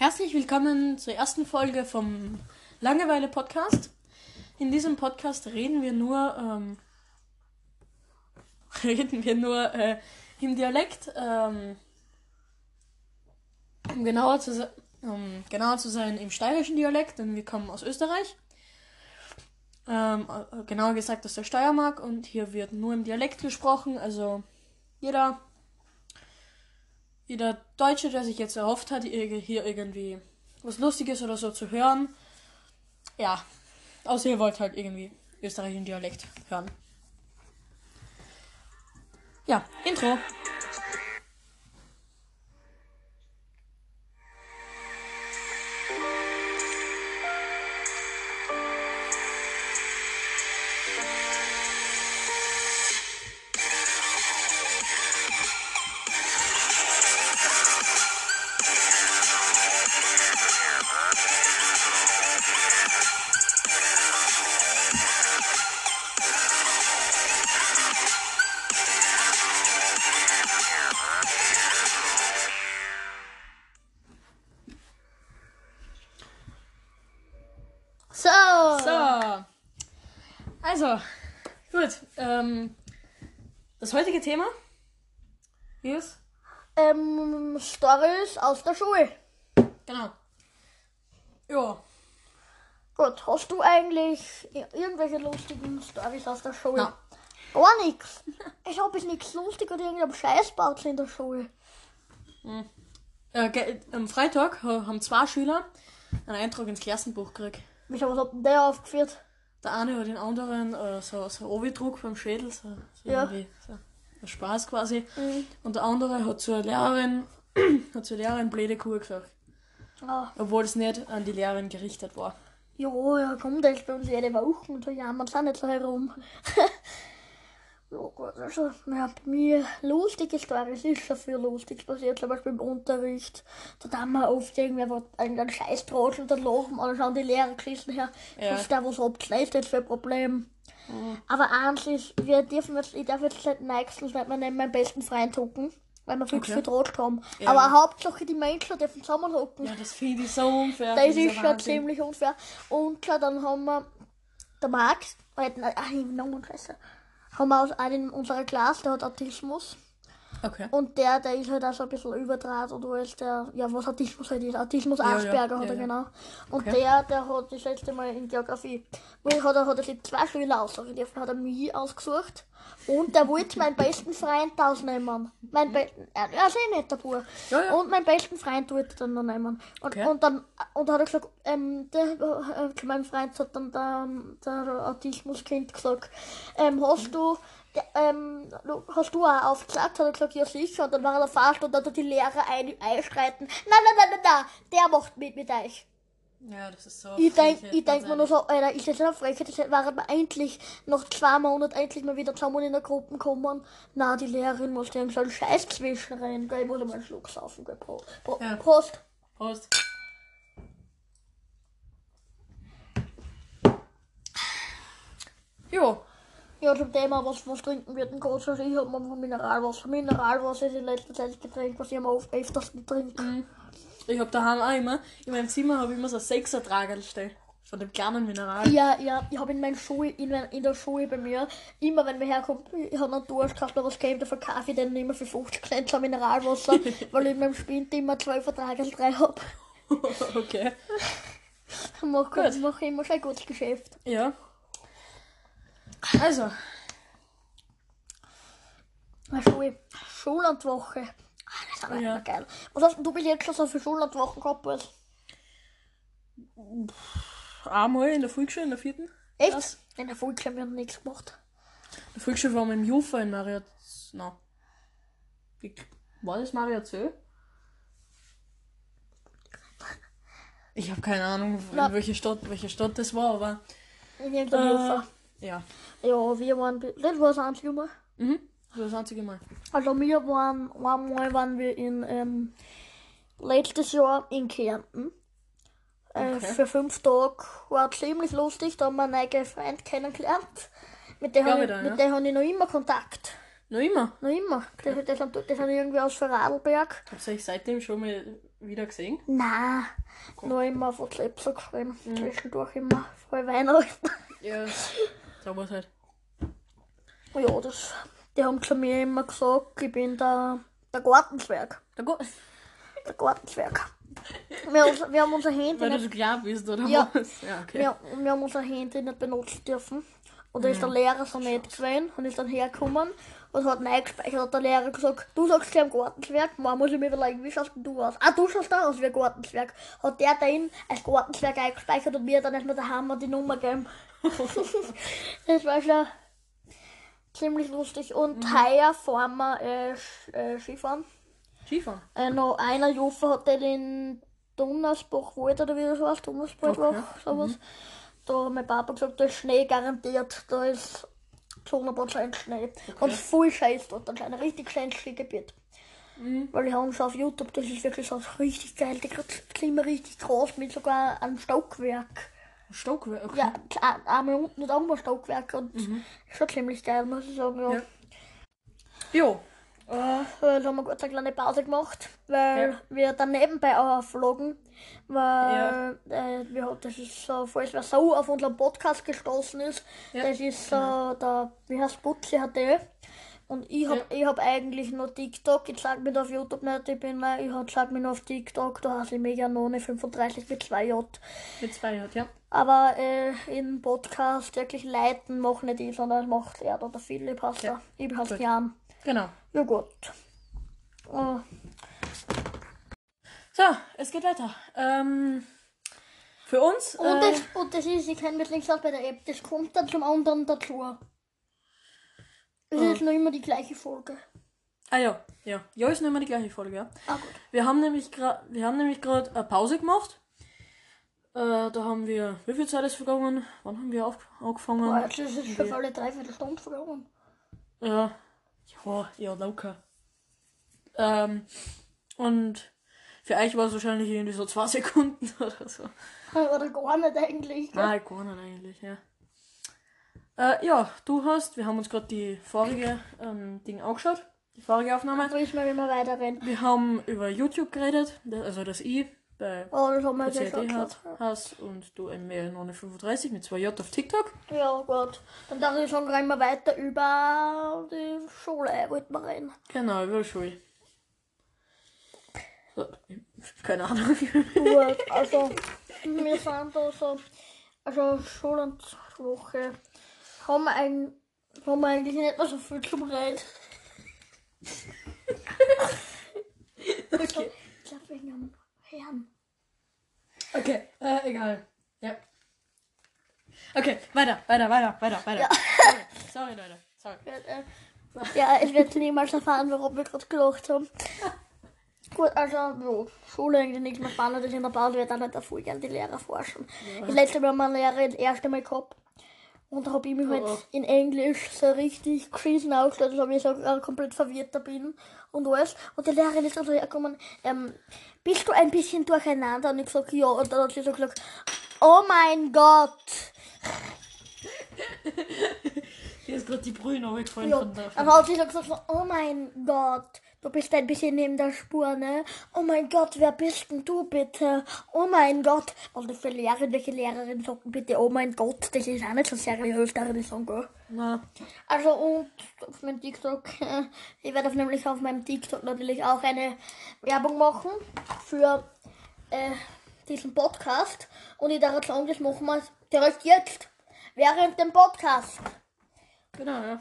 Herzlich willkommen zur ersten Folge vom Langeweile Podcast. In diesem Podcast reden wir nur ähm, reden wir nur äh, im Dialekt. Ähm, um genauer zu um genauer zu sein im steirischen Dialekt, denn wir kommen aus Österreich. Ähm, äh, genauer gesagt aus der Steiermark und hier wird nur im Dialekt gesprochen. Also jeder jeder Deutsche, der sich jetzt erhofft hat, hier irgendwie was Lustiges oder so zu hören, ja, außer ihr wollt halt irgendwie österreichischen Dialekt hören. Ja, Intro. Das heutige Thema ist. Ähm, Stories aus der Schule. Genau. Ja. Gut, hast du eigentlich irgendwelche lustigen Stories aus der Schule? Na. Gar nichts. Ich habe nichts lustig oder irgendein Scheiß baut in der Schule. Äh, ge- am Freitag ha- haben zwei Schüler einen Eintrag ins Klassenbuch gekriegt. Wieso, was hat denn der aufgeführt? Der eine hat den anderen äh, so, so Obi-Druck beim Schädel, so, so Ja. irgendwie so ein Spaß quasi. Mhm. Und der andere hat zur Lehrerin, hat zur Lehrerin blöde Kuh gesagt. Ah, Obwohl es nicht an die Lehrerin gerichtet war. ja, ja, komm, der ist bei uns jede Woche und so jammern sie auch nicht so herum. ja, gut, also, ja, bei mir lustige Stories ist schon viel lustig passiert, zum Beispiel im Unterricht. Da haben wir oft irgendwer was, irgendeinen Scheiß trotsch und dann lachen wir, dann schauen die Lehrer geschissen her. Ja. Was ist da, was ihr jetzt für ein Problem? Aber eins ist, wir dürfen jetzt, ich darf jetzt nicht nächstens nicht mehr neben meinem besten Freund hocken, weil wir viel Okay. zu viel Trost haben. Ja. Aber Hauptsache die Menschen dürfen zusammen hocken. Ja, das finde ich so unfair. Das dieser ist schon Wahnsinn. ziemlich unfair. Und klar, dann haben wir der Max, ach, ich Namen scheiße. Haben wir aus einem unserer Klasse, der hat Autismus. Okay. Und der, der ist halt auch so ein bisschen überdraht oder alles, der, ja, was Autismus halt ist. Autismus Ja, ja, Asperger ja, hat er ja. genau. Und Okay. der, der hat das letzte Mal in Geografie, wo ich hat er, hat er sich zwei Schüler aussuchen dürfen, hat er mich ausgesucht. Und der wollte meinen besten Freund ausnehmen. Mein Be er er ist eh nicht der Bub. Und meinen besten Freund wollte er dann noch nehmen. Und, Okay. und dann und hat er gesagt, ähm, der, äh, zu meinem Freund hat dann der, der Autismuskind gesagt, ähm, hast du ähm, du- hast du auch aufgesagt? Hat er gesagt, ja sicher. Und dann war er fast und dann hat die Lehrer ein, einstreiten. Nein, nein, nein, nein, nein, der macht mit mit euch. Ja, das ist so. Ich denk, frech, ich denk mir nur so, Alter, ist das eine Frechheit, das waren wir endlich nach zwei Monaten endlich mal wieder zusammen in der Gruppe kommen. Na, die Lehrerin muss dir so einen Scheiß zwischenrennen. Gell, ich muss mal einen Schluck saufen, gell, Pro, Pro, Ja. Prost. Prost. Jo. Ja, zum Thema, was, was trinken wir denn kurz? Also ich hab mal von Mineralwasser. Mineralwasser ist in letzter Zeit das Getränk, was ich am öfters trinke. Ich hab daheim auch immer, in meinem Zimmer habe ich immer so ein Sechser-Tragerl stehen. Von dem kleinen Mineral. Ja, ja, ich habe in meiner Schule, in, mein- in der Schule bei mir, immer wenn wir herkommen, ich habe einen Durst gehabt, aber was käme, da verkaufe ich den immer für 50 Cent so Mineralwasser, weil ich in meinem Spind immer zwei Verträge drei habe. okay. Mach, Gut. mach immer schon ein gutes Geschäft. Ja. Also, Schule. Schullandwoche. Ah, das ist aber Ja. immer geil. Was hast du bis jetzt schon so für Schullandwochen gehabt? Was? einmal in der Volksschule, in der vierten. Echt? Was? In der Volksschule haben wir nichts gemacht. In der Volksschule waren wir im Jufa in Maria. Nein. Ich, war das Maria Zö? Ich habe keine Ahnung, in welche Stadt, welche Stadt das war, aber. In irgendeinem Äh, Ufer. Ja. Ja, wir waren, das war das einzige Mal. Mhm. Das war das einzige Mal. Also wir waren, einmal waren wir in, ähm, letztes Jahr in Kärnten. Äh, Okay. Für fünf Tage war ziemlich lustig, da haben wir einen neuen Freund kennengelernt. Mit dem Ja, habe ich, mit ja. dem habe ich noch immer Kontakt. Noch immer. Noch immer. Das, das, sind, das sind irgendwie aus Vorarlberg. Habt ihr euch seitdem schon mal wieder gesehen? Nein, nur immer auf WhatsApp so geschrieben. Zwischendurch immer vor Weihnachten. Ja. So was halt. Ja, das, die haben zu mir immer gesagt, ich bin der, der Gartenzwerg. Na gut. Der Gartenzwerg. Wir, wir haben unser Handy Weil du nicht, so klar bist, oder Ja. was? Ja, okay. wir, wir haben unser Handy nicht benutzen dürfen. Und da ist der Lehrer so nett gewesen und ist dann hergekommen und hat eingespeichert. Hat der Lehrer gesagt, du sagst dir am Gartenzwerg, man muss ich mir überlegen, wie schaust du aus? Ah, du schaust da aus wie ein Gartenzwerg. Hat der den als Gartenzwerg eingespeichert und mir dann erstmal der Hammer die Nummer gegeben. das war schon ziemlich lustig. Und heuer fahren wir äh, Sch- äh, Skifahren. Skifahren. Äh, noch einer Juffe hat den Donnersbachwald oder wie das heißt, Donnersbachwald, Okay. sowas. Da hat mein Papa gesagt, da ist Schnee garantiert, da ist zu 100% Schnee. Und voll scheiß dort, anscheinend ein richtig schönes Skigebiet. Weil ich habe schon auf YouTube, das ist wirklich so richtig geil, die Klima richtig groß mit sogar einem Stockwerk. Stockwerk. Ja, klar, unten und einmal Stockwerk und ist schon ziemlich geil, muss ich sagen, ja. Ja. Jo. Äh, da haben wir kurz eine kleine Pause gemacht, weil Ja. wir dann nebenbei auch flogen. Weil äh, wir, hat- das ist so, falls wer so auf unseren Podcast gestoßen ist, Ja, das ist so der, wie heißt Butzi HD. Und ich hab, Ja. ich hab eigentlich nur TikTok, ich mir da auf YouTube nicht, ich bin mal, ich sag mir nur auf TikTok, da heiße ich Meganone 35 mit 2J. Mit zwei hat, ja. Aber äh, im Podcast wirklich leiten mache nicht ich, sondern das macht er oder der Philipp heißt Ja. er. Ich heiße. Jan. Genau. Ja gut. Äh, So, es geht weiter. Ähm, für uns. Und, äh, das, und das ist, ich kenne mich links aus bei der App, das kommt dann zum anderen dazu. Es ist noch immer die gleiche Folge. ah ja, ja. Ja, ist nicht mehr die gleiche Folge, ja. Ah gut. Wir haben nämlich gerade, wir haben nämlich gerade eine Pause gemacht. Äh, da haben wir, wie viel Zeit ist vergangen? Wann haben wir auf, angefangen? Boah, jetzt ist es schon alle dreiviertel Stunde vergangen. Ja, ja, ja, locker. Ähm, und für euch war es wahrscheinlich irgendwie so zwei Sekunden oder so. Oder gar nicht eigentlich. gell? Nein, gar nicht eigentlich, ja. Äh, ja, du hast, wir haben uns gerade die vorige ähm, Ding angeschaut, die vorige Aufnahme. Da ist mal, wie wir weiterrennen. Wir haben über YouTube geredet, also das I bei Oh, das haben wir gleich CAD hat, hast und du M935 mit 2J auf TikTok. Ja, gut. Dann dachte ich schon, gleich mal weiter über die Schule, wollten wir reden. Genau, über die Schule. So, keine Ahnung. Gut, also, wir sind da so, also Schule und Woche haben wir, ein, haben wir eigentlich nicht mehr so viel zum Reden. okay. Ich glaube, wegen am Herrn. Okay, äh, egal. Ja. Okay, weiter, weiter, weiter, weiter, weiter. Sorry, sorry, Leute. Sorry. Ja, ich werde niemals erfahren, warum wir gerade gelacht haben. Gut, also, ja, Schule eigentlich nichts mehr spannend ist in der Pause, wird dann nicht voll gerne die Lehrer forschen. Das letzte Mal haben wir eine Lehrerin das erste Mal gehabt. Und da habe ich mich halt Oh. in Englisch so richtig Krisen aufgestellt, dass ich so äh, komplett verwirrter bin und alles. Und die Lehrerin ist dann so hergekommen, ähm, bist du ein bisschen durcheinander? Und ich gesagt, ja. Und dann hat sie so gesagt, oh mein Gott. Hier ist gerade die Brühe runtergefallen Ja, von der. dann hat sie so gesagt, so, oh mein Gott, du bist ein bisschen neben der Spur, ne? Oh mein Gott, wer bist denn du bitte? Oh mein Gott. Und für Lehrerin, welche Lehrerin sagt bitte, oh mein Gott, das ist auch nicht so seriös, ich sagen, gell? Na, Also und auf meinem TikTok, ich werde auf nämlich auf meinem TikTok natürlich auch eine Werbung machen für äh, diesen Podcast. Und ich darf sagen, das machen wir direkt jetzt, während dem Podcast. genau, ja.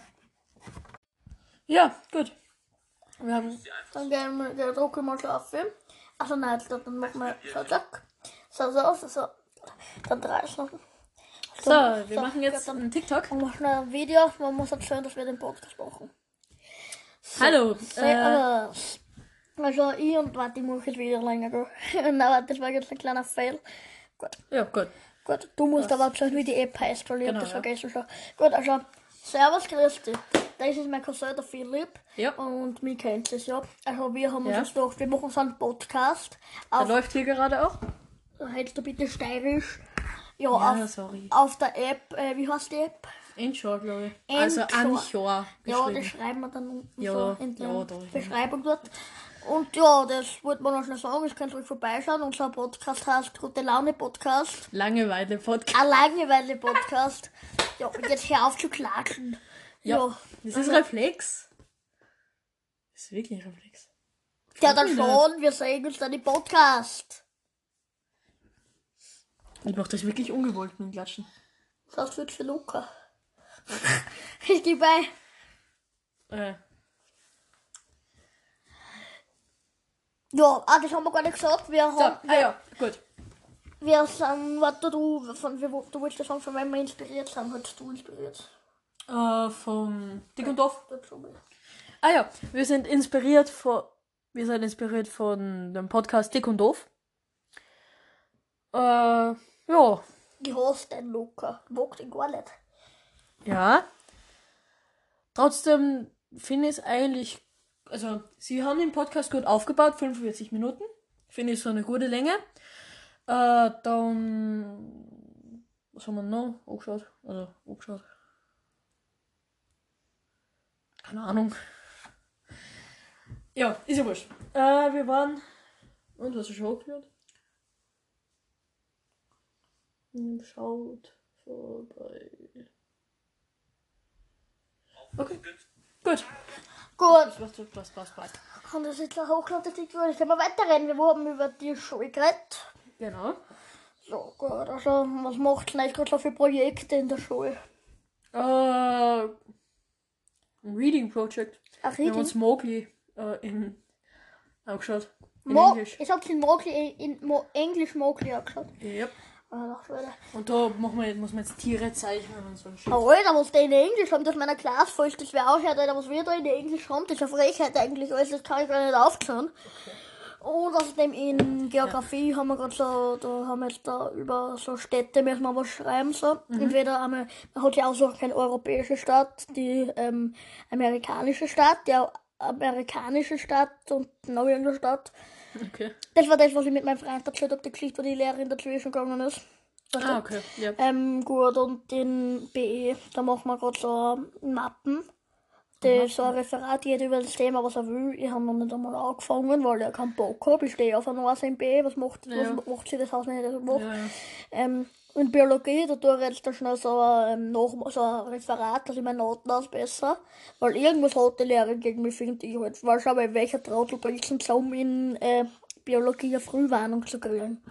Ja, gut. Wir haben. Dann gehen wir, der mal schlafen. Also nein, dann machen wir so, zack. So, so, so, so. Dann drei Stunden. So, wir so, machen jetzt einen TikTok. machen wir schnell ein Video. Man muss jetzt schauen, dass wir den Podcast machen. Hallo. Äh, Servus. Also ich und warte, ich muss jetzt wieder länger gehen. Nein, warte, das war jetzt ein kleiner Fail. Gut, ja, gut. gut. Du musst aber schauen, wie die App heißt, weil ich Genau, hab das ja. vergessen schon. Gut, also Servus, dich. Das ist mein Cousin, der Philipp. Ja. Und mich kennt es ja. Also wir haben uns Ja. jetzt gedacht, wir machen so einen Podcast. Er Auf, läuft hier gerade auch. hältst du bitte steirisch? Ja, Ja, auf, sorry. auf der App, äh, wie heißt die App? Anchor, glaube ich. Also Anchor. Ja, das schreiben wir dann unten Ja, so in der ja, da. Beschreibung dort. Und ja, das wollte man noch schnell sagen. Ich könnt euch vorbeischauen. Unser Podcast heißt Gute Laune Podcast. Langeweile-Podcast. Ein Langeweile Podcast. Ja, und jetzt hör auf zu klatschen. Ja. Das ist Reflex. Das ist wirklich Reflex. Ja, dann schon. Wir sehen uns dann im Podcast. Ich mach das wirklich ungewollt mit dem Klatschen. Das wird für Luca. ich geh bei. Äh, Ja, ah, das haben wir gar nicht gesagt. Wir so, haben, ah ja, gut. wir sind, warte du, von, wir, du wolltest ja sagen, von wem wir inspiriert sind, hast du inspiriert. Äh, vom Dick und Doof. Ah ja, wir sind inspiriert von, wir sind inspiriert von dem Podcast Dick und Doof. Äh, ja, Ich hasse den Luca. Mag den gar nicht. ja. Trotzdem finde ich es eigentlich, also sie haben den Podcast gut aufgebaut, 45 Minuten. Finde ich so eine gute Länge. Äh, dann, was haben wir noch angeschaut? Also, angeschaut. Keine Ahnung. Ja, ist ja wurscht. Äh, wir waren, und was hast du schon angehört? Hm, Schaut vorbei. Okay, gut. Gut. Passt, passt, passt, passt. Und das ist hochlautes Ding, jetzt können wir weiterreden. Wir haben über die Schule geredet. Genau. So, gut. Also, was macht ihr gerade so für Projekte in der Schule? Äh, ein Reading Project. Ach, Wir haben richtig. uns Mowgli äh, in angeschaut. In Mo Englisch. ich hab's in Mowgli, in Mo Englisch Mowgli angeschaut. Yep. Ah. Und da machen wir, muss man jetzt Tiere zeichnen und so ein Shit. Oh, Alter, was der in Englisch haben, dass meiner Klasse voll das wäre auch, Alter, was wir da in Englisch haben, das ist eine Frechheit eigentlich, alles, das kann ich gar nicht aufklären. Und außerdem in Geografie haben wir gerade so, da haben wir jetzt da über so Städte müssen wir was schreiben, so. Entweder einmal, man hat ja auch so keine europäische Stadt, die ähm, amerikanische Stadt, der amerikanische Stadt und noch irgendeine Stadt. Okay. Das war das, was ich mit meinem Freund erzählt habe, die Geschichte, wo die Lehrerin dazwischen gegangen ist. Du? Ah, okay. Ja. Ähm, gut, und den BE, da machen wir gerade so Mappen. Das so ein Referat geht über das Thema, was er will. Ich habe noch nicht einmal angefangen, weil er keinen Bock hat. Ich stehe auf einer im BE. Was macht, Ja. was macht sie das Haus nicht? Das macht. Ja, ja. Ähm, in Biologie, da tue ich jetzt da schnell so ein, ähm, noch, so ein Referat, dass ich meine Noten ausbessere. Weil irgendwas hat die Lehrerin gegen mich, finde ich halt. Weil schau mal, welcher Trottel bringt es um in äh, Biologie eine Frühwarnung zu kriegen.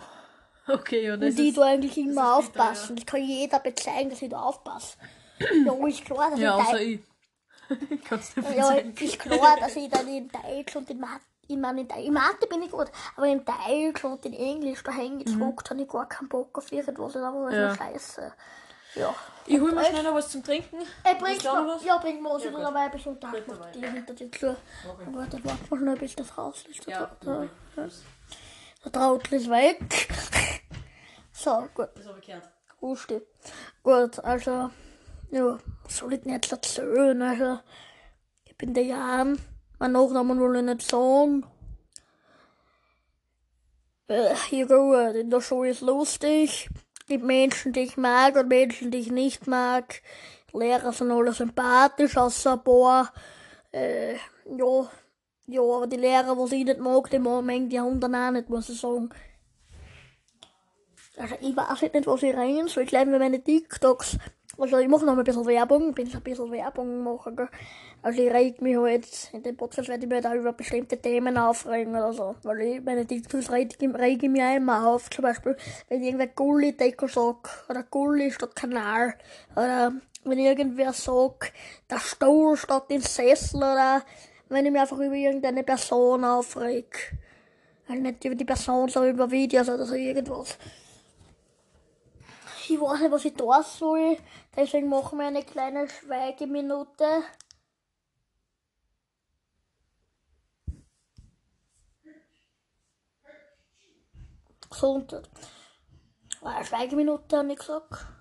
Okay, ja, das Und die ist... du eigentlich immer das ist bitter, aufpassen. Das kann jeder bezeichnen, dass ich da aufpasse. ja, ist klar, dass Ja, ich außer ich. Kannst du nicht ja, sagen. ist klar, dass ich dann in Deutsch und in Mathe, ich meine, in, in Mathe bin ich gut, aber in Deutsch und in Englisch, da hänge ich zurück, da habe ich gar keinen Bock auf irgendwas, das ist einfach Mhm. Ja. scheiße. Ja. Ich hol mir Deutsch- schnell noch was zum Trinken. Ey, du auch noch? Ja, bring mir was, Ja, ich noch ein bisschen Tag macht dabei. die hinter dir zu. Warte, warte mal schnell, bis das raus ist. Ja, Da, da, der Trautel ist weg. so, gut. ist aber kehrt. Huste. Gut, also, ja, soll ich jetzt erzählen? Also, ich bin der Jan, mein Nachnamen will ich nicht sagen. Äh, hier gut, in der Schule ist lustig. Gibt Menschen, die ich mag und Menschen, die ich nicht mag. Die Lehrer sind alle sympathisch, außer ein paar. Äh, ja, ja, aber die Lehrer, was ich nicht mag, die mögen die Hunde auch nicht, muss ich sagen. Also ich weiß nicht, was ich rein soll. Ich glaube meine TikToks. Also ich mache noch ein bisschen Werbung, bin ein bisschen Werbung machen. Gell? Also ich reg mich halt, in dem Podcast werde ich mich da über bestimmte Themen aufregen oder so. Weil ich meine TikToks reg, ich- mich auch immer auf. Zum Beispiel, wenn irgendwer Gulli-Deckel sagt, oder Gulli statt Kanal, oder wenn irgendwer sagt, der Stuhl statt den Sessel, oder wenn ich mich einfach über irgendeine Person aufreg. Also nicht über die Person, sondern über Videos oder so irgendwas. Ich weiß nicht, was ich da soll. Deswegen machen wir eine kleine Schweigeminute. Gesundheit. Eine Schweigeminute habe ich gesagt.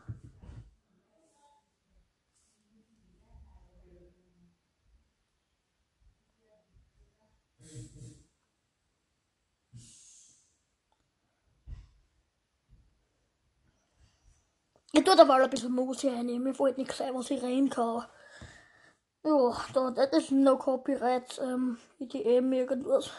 Ich tue aber ein bisschen Musik hernehmen. Ich wollte nicht selber sie reinkauen. Ja, da, das ist no copyright, ähm, ITM irgendwas.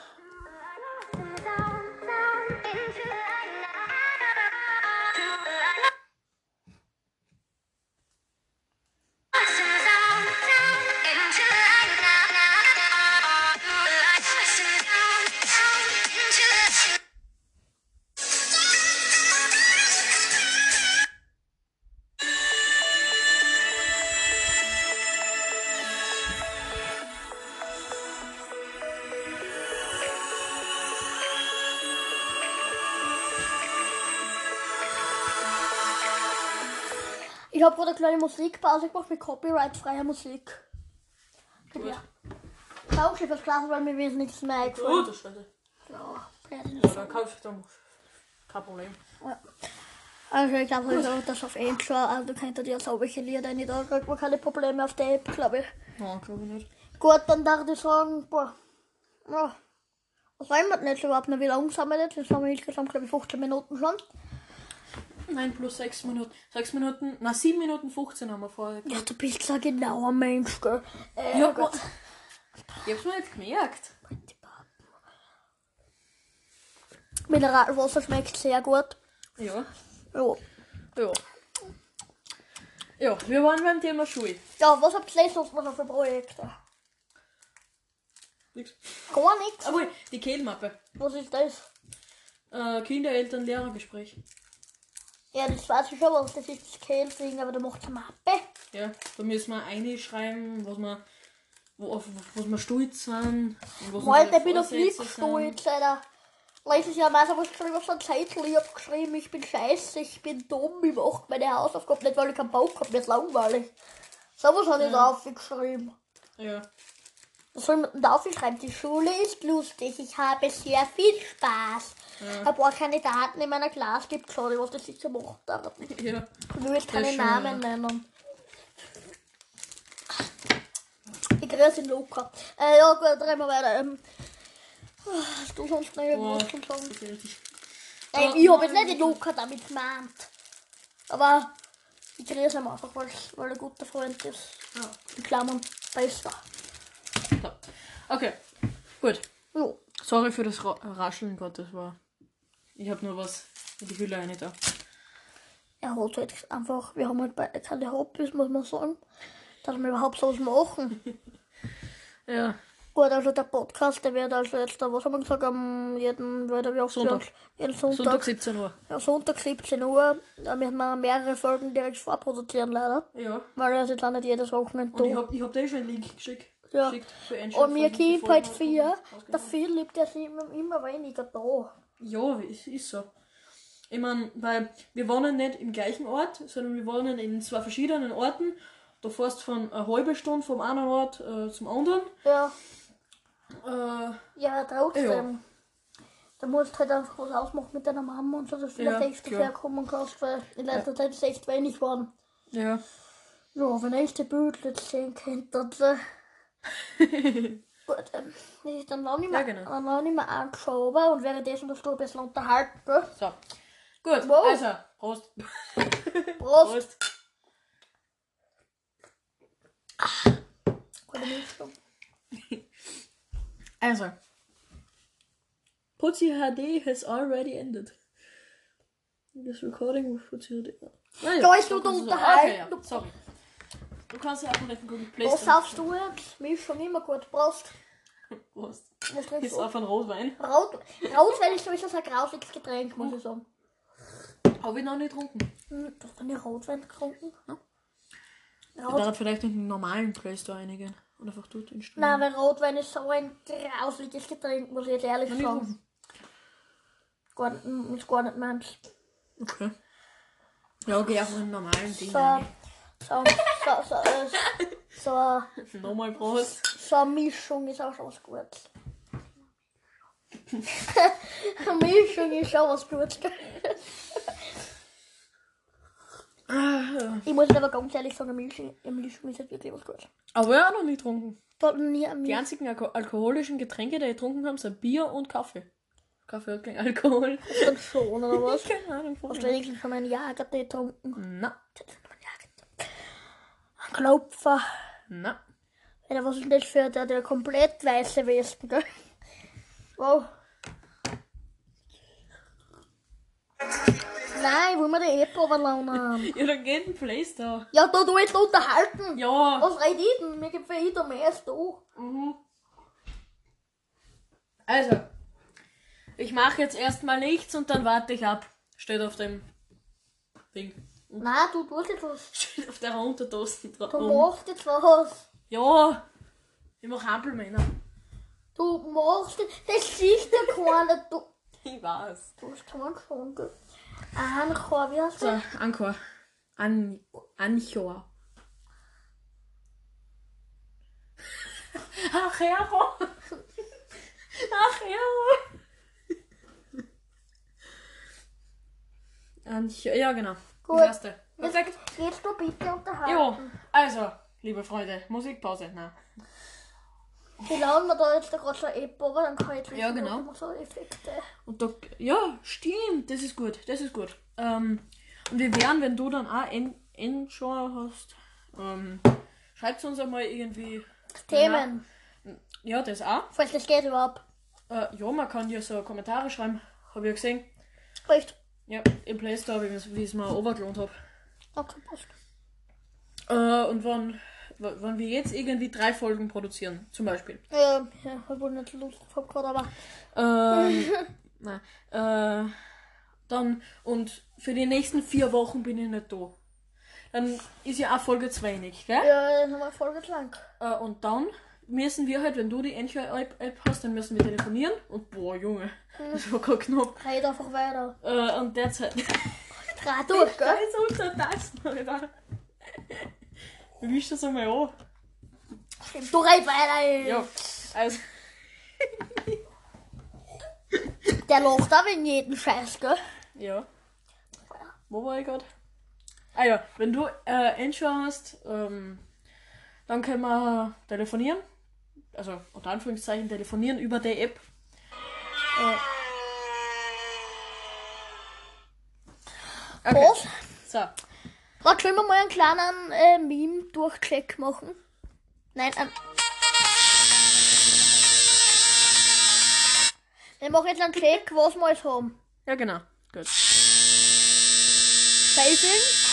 Ich habe gerade eine kleine Musikpause gemacht mit copyright-freier Musik. Gut. Tausche fürs Glas, weil mir ist nichts mehr Oh, eingefallen. das scheiße. Ja, Ja, dann kauf ich dann. Kein Problem. Also ich glaube, habe das auf Anchor, also könnt ihr dir so welche Lieder nicht da kriegt man keine Probleme auf der App, glaube ich. Nein, glaube ich nicht. Gut, dann darf ich sagen, boah, ja, was wollen wir denn jetzt überhaupt noch wieder umsammeln jetzt? Jetzt haben wir insgesamt, glaube ich, 15 Minuten schon. Nein, plus 6 Minuten. 6 Minuten, na 7 Minuten 15 haben wir vorher. Ja, du bist so ein genauer Mensch, gell. Äh, Ja, Gott. Ich hab's mir jetzt gemerkt. Mineralwasser schmeckt sehr gut. Ja. Ja. Ja. Ja, wir waren beim Thema Schule. Ja, was habt ihr letztens noch für Projekte? Nix. Gar nichts. Aber die Kehlmappe. Was ist das? Äh, Kinder, Eltern, Lehrergespräch. Ja, das weiß ich schon, was das ist, das Kehl-Ding, aber da macht eine Mappe. Ja, da müssen wir einschreiben, was wir, wo, auf was wir stolz sind. ich bin nichts sind. stolz, Alter. Letztes Jahr mal was geschrieben auf so ein Zettel. Ich hab geschrieben, ich bin scheiße, ich bin dumm, ich mach meine Hausaufgaben nicht, weil ich keinen Bock hab, mir ist langweilig. So was habe ich da aufgeschrieben. Ja. Was soll man da aufschreiben? Die Schule ist lustig, ich habe sehr viel Spaß. Ein paar Kandidaten in meiner Klasse gibt schon, was das jetzt gemacht haben. Ja. Ich will jetzt keine Namen nennen. Ich grüße Luca. Äh, ja, gut, drehen wir weiter. Ähm, hast du sonst noch irgendwas zu sagen? ja richtig. Nein, Ja, ich habe jetzt nicht den Luca damit gemeint. Aber ich grüße ihn einfach, weil er ein guter Freund ist. Ja. In Klammern besser. So. Okay, gut. Ja. Sorry für das Ra Rascheln, Gott, das war. Ich habe nur was in die Hülle rein da. Er hat halt einfach, wir haben halt beide keine Hobbys, muss man sagen. Dass wir überhaupt sowas machen. Ja. Gut, also der Podcast, der wird also jetzt, was haben wir gesagt, am jeden, er wie oft Sonntag. Jeden Sonntag. Sonntag 17 Uhr. Ja, Sonntag 17 Uhr. Da müssen wir mehrere Folgen direkt vorproduzieren, leider. Ja. Weil er ist jetzt auch nicht jedes Wochenende Und ich da. hab, ich hab dir schon einen Link geschickt. Ja. Und mir kommt halt. Der Philipp, der ist immer, immer weniger da. Ja, es ist so. Ich meine, weil wir wohnen nicht im gleichen Ort, sondern wir wohnen in zwei verschiedenen Orten. Du fährst von einer halben Stunde vom einen Ort äh, zum anderen. Ja, Äh, ja, trotzdem. Da musst du halt einfach was ausmachen mit deiner Mama und so, dass du Ja, vielleicht echt klar. daher kommen kannst, weil in letzter Zeit ist echt wenig geworden. ja. Ja, wenn ich die Bilder jetzt sehen könnte, dann. äh, Gut, ähm, ich dann noch nicht mehr, Ja, genau. dann noch nicht mehr angeschoben und währenddessen dass du ein bisschen unterhalten. Gell? So. Gut, Wow. also, Prost. Prost! Prost. Gute Mischung. Also. Putzi HD has already ended. This recording with Putzi HD. Naja, so du kannst du- unterhalten. Okay, ja, sorry. Du kannst ja einfach nicht einen Google Play Was saufst du jetzt? Mischung immer gut. Prost. Prost. Was trinkst Ist du? einfach ein Rotwein. Rot, Rotwein ist sowieso so ein grausliches Getränk, muss ich sagen. Habe ich noch nicht getrunken. Hm, Du hast eine Rotwein getrunken? Da Rot hat vielleicht in den normalen Play Store einigen. Und einfach dort installieren. Nein, weil Rotwein ist so ein grausliches Getränk, muss ich jetzt ehrlich nie sagen. Gar nicht, mm, ist gar nicht meins. Okay. Ja, okay, einfach in normalen Ding. So, rein. So, so, so, so, Nochmal Prost. so eine Mischung ist auch schon was Gutes. eine Mischung ist schon was Gutes. Ich muss aber ganz ehrlich sagen, eine Mischung, ist wirklich was Gutes. Aber haben noch nicht getrunken. Ich nie Die einzigen Alko alkoholischen Getränke, die wir getrunken haben, sind Bier und Kaffee. Kaffee hat kein Alkohol. Schon, oder was? Keine Ahnung. Hast du wenigstens schon einen Jagertee getrunken? Na, Ein Klopfer. na. Alter, was ist das für der, der komplett weiße Wespen, gell? Wow. Nein, wollen wir die App runterladen? Ja, dann geht ein Play Store. Ja, da du jetzt unterhalten. Ja. Was red ich denn? Mir gibt für da mehr als du. Mhm. Also, ich mache jetzt erstmal nichts und dann warte ich ab. Steht auf dem Ding. Nein, du tust jetzt was. Steht auf der Unterdosen drauf. Du machst jetzt was. Ja, ich mache Ampelmänner. Du machst. Das sieht ja keiner. Du, Ich weiß. du hast keinen gell? Anchor, wie heißt So, das? Anchor. An Anchor. Ach, Hero. Ach, Hero. Anchor, ja, genau. Gut. Das erste. Perfekt. Jetzt du bitte unterhalten. Jo, also, liebe Freunde, Musikpause. Na. Wir laden wir da jetzt gerade so App, aber dann kann ich jetzt Ja, genau. so Effekte. Und da, ja, stimmt, das ist gut, das ist gut. Ähm, und wir werden, wenn du dann auch en Endschau hast, ähm, schreibt uns einmal irgendwie. Themen. Ja, das auch. Falls das geht überhaupt. Äh, ja, man kann ja so Kommentare schreiben, habe ich ja gesehen. Recht. Ja, im Play Store, wie ich es mir overgelohnt habe. Okay, passt. Äh, und wenn, w- wenn wir jetzt irgendwie drei Folgen produzieren, zum Beispiel. Ja, ja, hab wohl nicht Lust drauf gerade, aber. Ähm, nein, äh, dann, und für die nächsten vier Wochen bin ich nicht da. Dann ist ja auch Folge zu wenig, gell? Ja, dann haben wir voll lang. Äh, und dann müssen wir halt, wenn du die Anchor-App App hast, dann müssen wir telefonieren. Und boah, Junge, das war gerade knapp. Red einfach weiter. Äh, und derzeit. Dreh durch, gell? ist unter Tasten, Alter. Wisch das einmal an. Du red weiter, ey. Ja, also. Der lacht auch wegen jeden Scheiß, gell? Ja. Wo war ich gerade? Ah ja, wenn du äh, Anchor hast, ähm, dann können wir telefonieren. Also unter Anführungszeichen telefonieren über die App. Äh. Okay. Was? So. Warte, können wir mal einen kleinen äh, Meme-Durchcheck machen? Nein, ein. Wir machen jetzt einen Check, was wir alles haben. Ja, genau. Gut. Saving.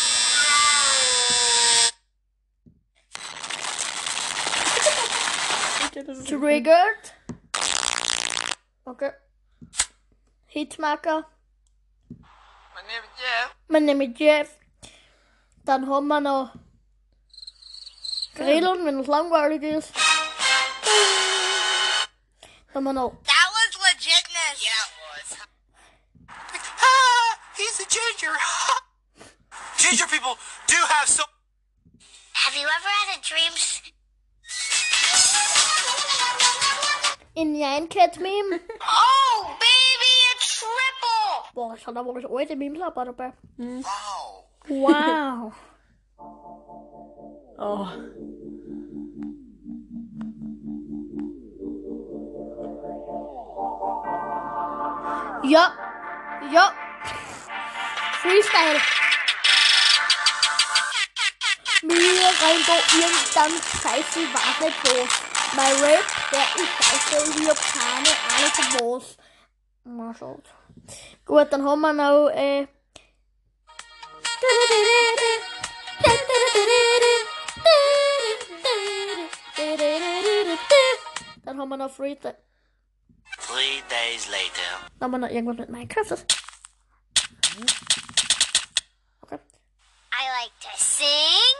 Triggered. Okay. Hitmarker. My name is Jeff. Mein Name ist Jeff. Dann haben wir noch Grillen, wenn es langweilig ist. Dann haben wir noch That was legitness. Yeah, it was. Ah, he's a ginger. ginger people do have so. Have you ever had a dream? Indian Cat Meme. Oh, baby, a triple! Boah, ich hatte aber das alte Memes aber dabei. Wow. Wow. Oh. Ja. Ja. Freestyle. Mir rein da irgendein Scheiße war nicht los. Mein Rap, der ist scheiße, ich hab keine Ahnung von was. Mal schaut. Gut, dann haben wir noch, äh. Dann haben wir noch Freestyle. Three days later. Dann haben wir noch irgendwas mit Minecraft. Okay. I like to sing,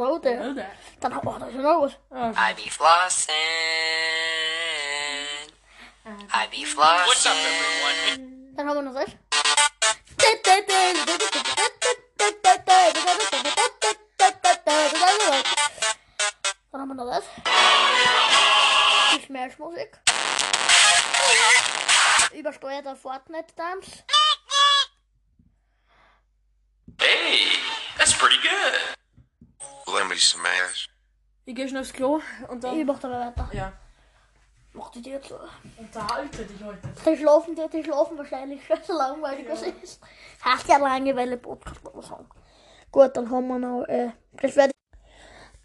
Hello there. Hello there. Dann haben wir das ist noch was. I be flossing. I be flossing. What's up, everyone? Dann haben wir noch das. Dann haben wir noch das. Die Smash-Musik. Übersteuerter Fortnite-Dance. Hey, that's pretty good. Let me smash. Ich geh schnell aufs Klo und Ich dann. mach da weiter. Ja. Mach die jetzt. Unterhalte dich heute. Die schlafen, die, die schlafen wahrscheinlich schon so langweilig das ist. Hat ja Langeweile Podcast oder so. Gut, dann haben wir noch, äh, das werde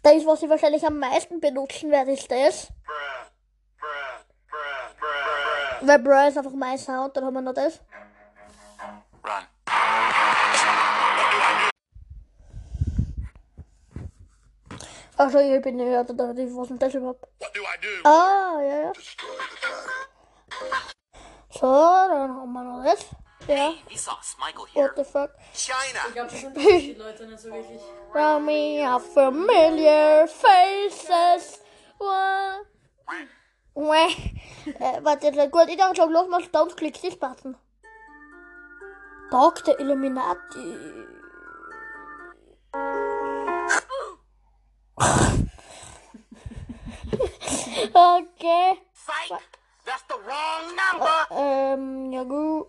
das, was ich wahrscheinlich am meisten benutzen werde, ist das. Weil Bro ist einfach mein Sound, dann haben wir noch das. Run. Achso, ich bin nicht gehört, oder die- was denn das überhaupt? What do I do? Ah, ja, ja. So, dann haben wir noch das. Ja. He saw Michael here. What the fuck? China. Ich glaube, das interessiert die Leute nicht so wirklich. Round me are familiar faces. Wah. Wah. Äh, warte, jetzt, gut, ich denke schon, los mal Don't click this button. Dr. Illuminati. Okay. Psych. That's the wrong number. Ähm, ja gut.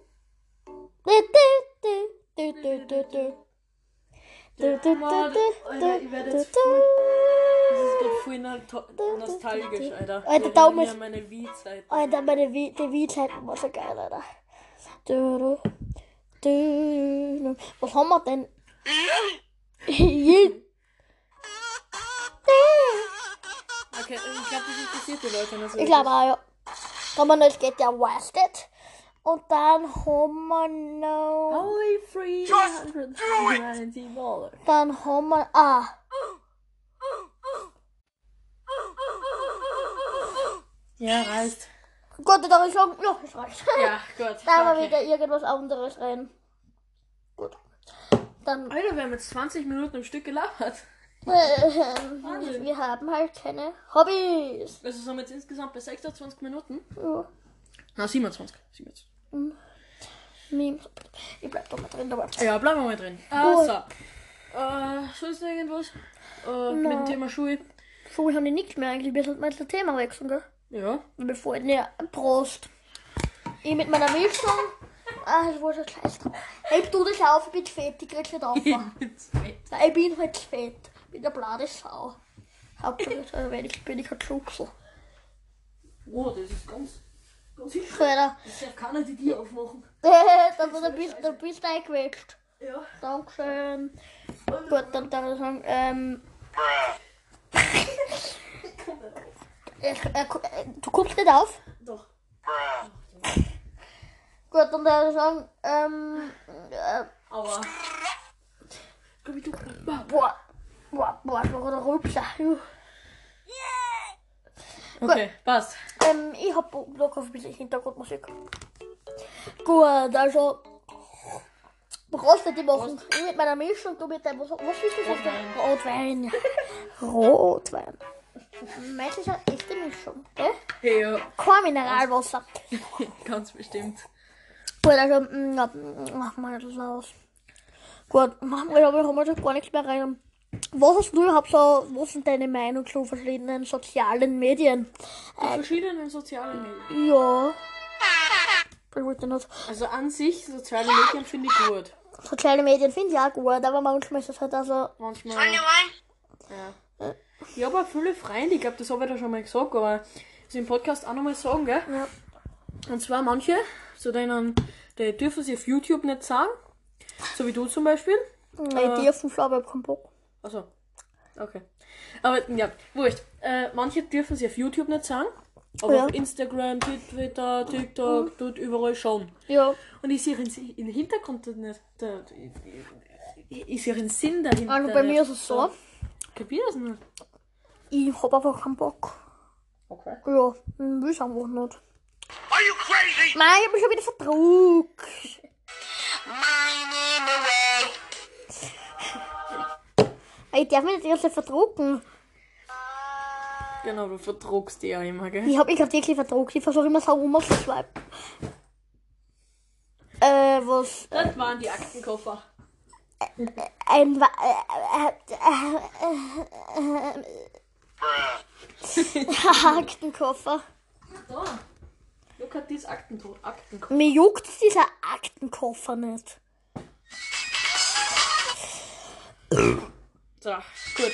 Alter, voll. Das ist gerade voll no- nostalgisch, Alter. Alter, Daumen an meine Wii-Zeit. Alter, meine Wie-Zeiten war so geil, Alter. Du, du, du. Was haben wir denn? Okay, ich glaube, das interessiert die Leute nicht so ich glaube auch, ja. Dann haben wir noch GTA Wasted. Und dann haben wir noch. Only 390 Dollar. Dann haben wir. Ah. Ja, reicht. Gut, dann darf ich sagen, ja, das reicht. Ja, gut. Da war okay. wieder irgendwas anderes rein. Gut. Dann. Alter, wir haben jetzt 20 Minuten am Stück gelabert. Äh, wir haben halt keine Hobbys. Also sind wir jetzt insgesamt bei 26 Minuten. Ja. Na, 27. 27. Memes. Ich bleib doch mal drin dabei. Ja, bleiben wir mal drin. Also, äh, sonst irgendwas? Äh, mit dem Thema Schuhe? So, ich habe nichts mehr eigentlich. Wir sollten mal das Thema wechseln, gell? Ja. Bevor ich ne, Prost. Ich mit meiner Mischung. Ah, das war schon scheiße. Heb du das auf, ich bin zu fett, ich krieg's nicht auf. Nein, ich bin halt zu fett. Bin der blade Sau. Hauptsache, wenn ich bin ich halt Schuchsel. Oh, das ist ganz, ganz hilfreich. Alter, Das darf keiner die Tür aufmachen. dann, dann, bist, dann bist du eingewäscht. Ja. Dankeschön. Gut, dann darf ich sagen, ähm. Ich, äh, äh, du kommst nicht auf? Doch. Gut, dann darf ich sagen, ähm. Äh, du. boah, boah, boah, ich war der Rülpser. Okay, passt. Ähm, ich hab Bock auf ein bisschen Hintergrundmusik. Gut, also. Prost die machen. Ich mit meiner Mischung, du mit deinem. Was, was ist das? Rotwein. Rotwein. Meistens ist eine echte Mischung, gell? Hey, ja. Kein Mineralwasser. Ganz bestimmt. Gut, also, machen wir das aus. Gut, machen wir, wir schon gar nichts mehr rein. Was hast du überhaupt so, was sind deine Meinung zu verschiedenen sozialen Medien? Die verschiedenen sozialen Medien. Ja. Ich wollte nicht. Also an sich, soziale Medien finde ich gut. Soziale Medien finde ich auch gut, aber manchmal ist das halt also. Manchmal. Ja. Ich habe auch viele Freunde, ich glaube, das habe ich da schon mal gesagt, aber das im Podcast auch nochmal sagen, gell? Ja. Und zwar manche, so denen, die dürfen sie auf YouTube nicht sagen. So wie du zum Beispiel. Nein, die dürfen schon, aber ich keinen Bock. Also, okay. Aber ja, wurscht. Äh, manche dürfen sie auf YouTube nicht sagen. Aber Ja. auf Instagram, Twitter, TikTok, dort überall schon. Ja. Und ich sehe den, Hintergrund nicht. Der, ich, ich sehe den Sinn dahinter. Also bei mir ist es so, Kapier das nicht? ich hab einfach keinen Bock. Okay. Ja, will ich einfach nicht. Are you crazy? Nein, ich hab mich schon wieder verdruckt. My name away. Ich darf mich nicht ganze verdrucken. Genau, du verdruckst die ja immer, gell? Ich hab, ich hab wirklich verdruckt. Ich versuche immer so rumzuswipen. Äh, was? Das waren die Aktenkoffer. Ein. Wa äh, äh, äh, äh, Aktenkoffer. Da. Look at this Aktenkoffer. Mir juckt dieser Aktenkoffer nicht. So, gut.